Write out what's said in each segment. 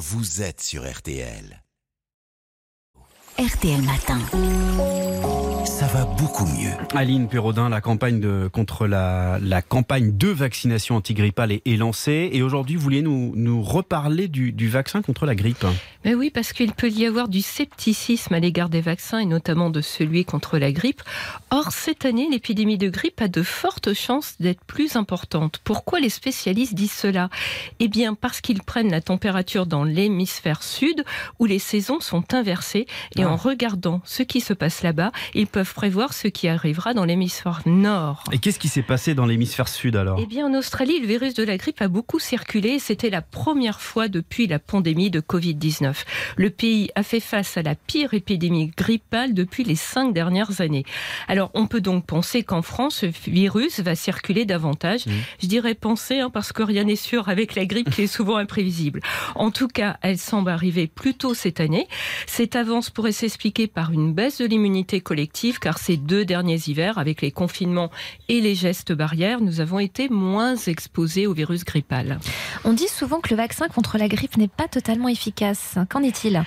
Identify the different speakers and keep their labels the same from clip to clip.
Speaker 1: vous êtes sur RTL.
Speaker 2: RTL Matin.
Speaker 1: Ça va beaucoup mieux.
Speaker 3: Aline Perraudin, la campagne de, contre la, la campagne de vaccination antigrippale est, est lancée. Et aujourd'hui, vous vouliez nous, nous reparler du, du vaccin contre la grippe.
Speaker 4: Mais oui, parce qu'il peut y avoir du scepticisme à l'égard des vaccins et notamment de celui contre la grippe. Or, cette année, l'épidémie de grippe a de fortes chances d'être plus importante. Pourquoi les spécialistes disent cela? Eh bien, parce qu'ils prennent la température dans l'hémisphère sud où les saisons sont inversées et
Speaker 3: Ah.
Speaker 4: en regardant ce qui se passe là-bas, ils peuvent prévoir ce qui arrivera dans l'hémisphère nord.
Speaker 3: Et qu'est-ce qui s'est passé dans l'hémisphère sud alors?
Speaker 4: Eh bien, en Australie, le virus de la grippe a beaucoup circulé. C'était la première fois depuis la pandémie de Covid-19. Le pays a fait face à la pire épidémie grippale depuis les cinq dernières années. Alors, on peut donc penser qu'en France, ce virus va circuler davantage.
Speaker 3: Mmh.
Speaker 4: Je dirais penser, hein, parce que rien n'est sûr avec la grippe qui est souvent imprévisible. En tout cas, elle semble arriver plus tôt cette année. Cette avance pourrait s'expliquer par une baisse de l'immunité collective, car ces deux derniers hivers, avec les confinements et les gestes barrières, nous avons été moins exposés au virus grippal.
Speaker 2: On dit souvent que le vaccin contre la grippe n'est pas totalement efficace. Qu'en est-il?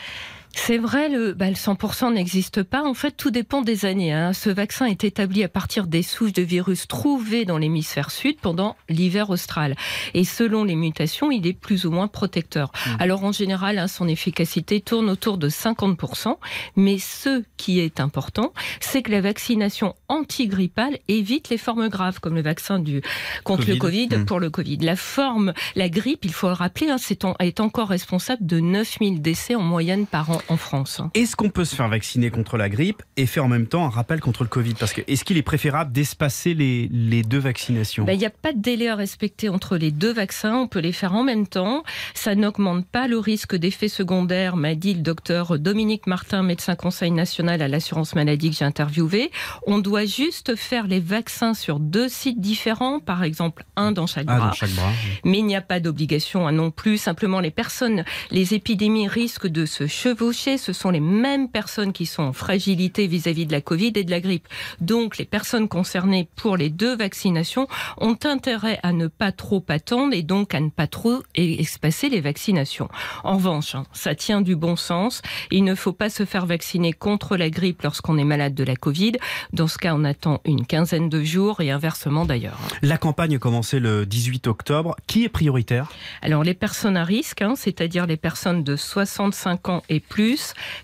Speaker 4: C'est vrai, le, bah, le 100% n'existe pas. En fait, tout dépend des années. hein. Ce vaccin est établi à partir des souches de virus trouvées dans l'hémisphère sud pendant l'hiver austral. Et selon les mutations, il est plus ou moins protecteur. Alors en général, hein, son efficacité tourne autour de 50%. Mais ce qui est important, c'est que la vaccination antigrippale évite les formes graves, comme le vaccin du, contre le
Speaker 3: Covid.
Speaker 4: Covid
Speaker 3: Mm.
Speaker 4: pour le Covid. La forme, la grippe, il faut le rappeler, hein, c'est en- est encore responsable de 9000 décès en moyenne par an en France. hein.
Speaker 3: Est-ce qu'on peut se faire vacciner contre la grippe et faire en même temps un rappel contre le Covid? Parce que est-ce qu'il est préférable d'espacer les, les deux vaccinations?
Speaker 4: Ben, Il n'y a pas de délai à respecter entre les deux vaccins. On peut les faire en même temps. Ça n'augmente pas le risque d'effets secondaires, m'a dit le docteur Dominique Martin, médecin conseil national à l'assurance maladie que j'ai interviewé. On doit juste faire les vaccins sur deux sites différents, par exemple un dans chaque
Speaker 3: Ah,
Speaker 4: bras.
Speaker 3: dans chaque bras.
Speaker 4: Mais il n'y a pas d'obligation hein, non plus. Simplement, les personnes, les épidémies risquent de se chevaucher. Ce sont les mêmes personnes qui sont en fragilité vis-à-vis de la Covid et de la grippe. Donc, les personnes concernées pour les deux vaccinations ont intérêt à ne pas trop attendre et donc à ne pas trop espacer les vaccinations. En revanche, hein, ça tient du bon sens. Il ne faut pas se faire vacciner contre la grippe lorsqu'on est malade de la Covid. Dans ce cas, on attend une quinzaine de jours et inversement d'ailleurs.
Speaker 3: La campagne a commencé le 18 octobre. Qui est prioritaire?
Speaker 4: Alors les personnes à risque, hein, c'est-à-dire les personnes de 65 ans et plus,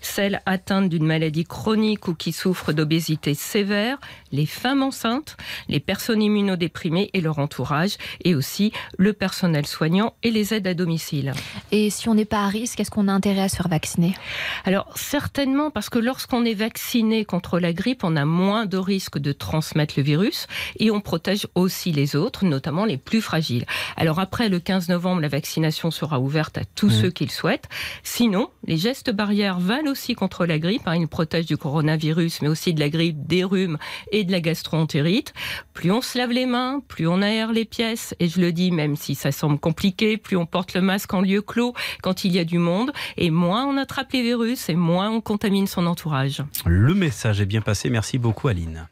Speaker 4: celles atteintes d'une maladie chronique ou qui souffrent d'obésité sévère, les femmes enceintes, les personnes immunodéprimées et leur entourage, et aussi le personnel soignant et les aides à domicile.
Speaker 2: Et si on n'est pas à risque, est-ce qu'on a intérêt à se faire vacciner?
Speaker 4: Alors certainement parce que lorsqu'on est vacciné contre la grippe, on a moins de risques de transmettre le virus et on protège aussi les autres, notamment les plus fragiles. Alors après le 15 novembre, la vaccination sera ouverte à tous
Speaker 3: Mmh.
Speaker 4: ceux qui le souhaitent. Sinon, les gestes barrières valent aussi contre la grippe. hein. Ils protègent du coronavirus, mais aussi de la grippe, des rhumes et de la gastroentérite. Plus on se lave les mains, plus on aère les pièces. Et je le dis, même si ça semble compliqué, plus on porte le masque en lieu clos quand il y a du monde, et moins on attrape les virus, et moins on contamine son entourage.
Speaker 3: Le message est bien passé. Merci beaucoup Aline.